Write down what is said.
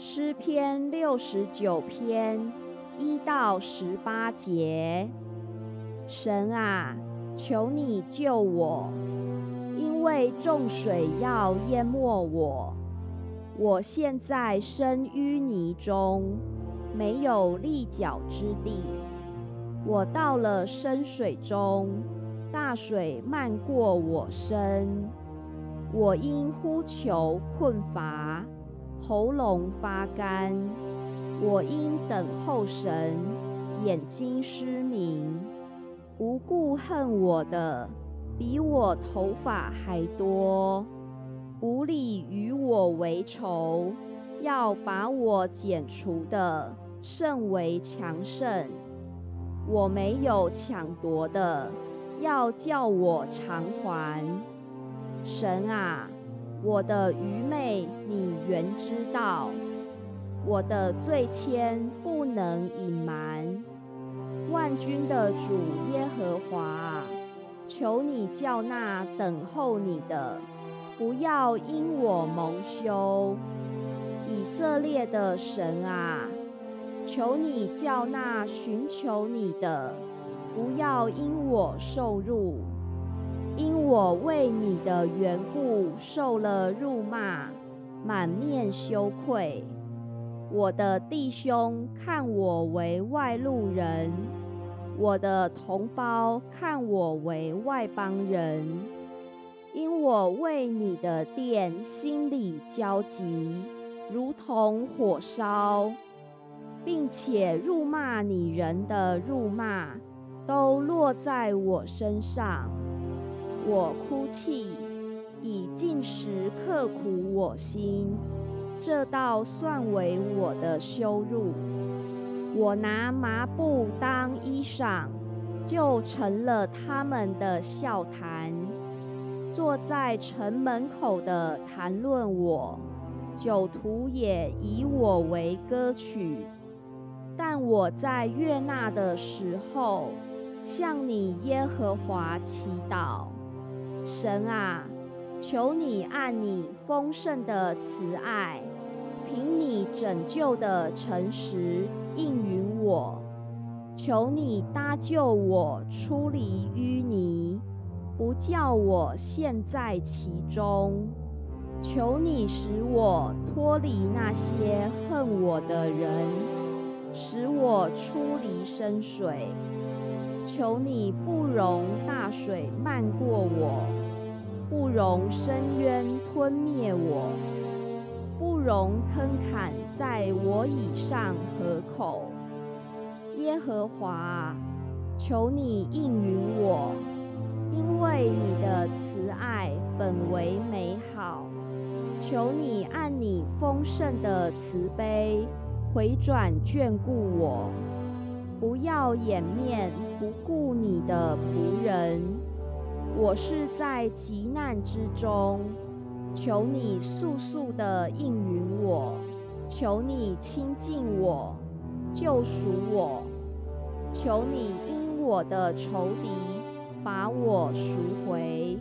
诗篇六十九篇一到十八节。神啊，求你救我，因为众水要淹没我。我现在身淤泥中，没有立脚之地。我到了深水中，大水漫过我身。我因呼求困乏。喉咙发干，我因等候神，眼睛失明。无故恨我的，比我头发还多；无理与我为仇，要把我剪除的甚为强盛。我没有抢夺的，要叫我偿还。神啊！我的愚昧，你原知道；我的罪愆，不能隐瞒。万军的主耶和华，求你叫那等候你的，不要因我蒙羞。以色列的神啊，求你叫那寻求你的，不要因我受辱。因我为你的缘故受了辱骂，满面羞愧。我的弟兄看我为外路人，我的同胞看我为外邦人。因我为你的殿心里焦急，如同火烧，并且辱骂你人的辱骂都落在我身上。我哭泣，以进食刻苦我心，这倒算为我的羞辱。我拿麻布当衣裳，就成了他们的笑谈。坐在城门口的谈论我，酒徒也以我为歌曲。但我在悦纳的时候，向你耶和华祈祷。神啊，求你按你丰盛的慈爱，凭你拯救的诚实应允我。求你搭救我出离淤泥，不叫我陷在其中。求你使我脱离那些恨我的人，使我出离深水。求你不容大水漫过我。不容深渊吞灭我，不容坑坎在我以上河口。耶和华，求你应允我，因为你的慈爱本为美好。求你按你丰盛的慈悲回转眷顾我，不要掩面不顾你的仆人。我是在急难之中，求你速速的应允我，求你亲近我，救赎我，求你因我的仇敌把我赎回。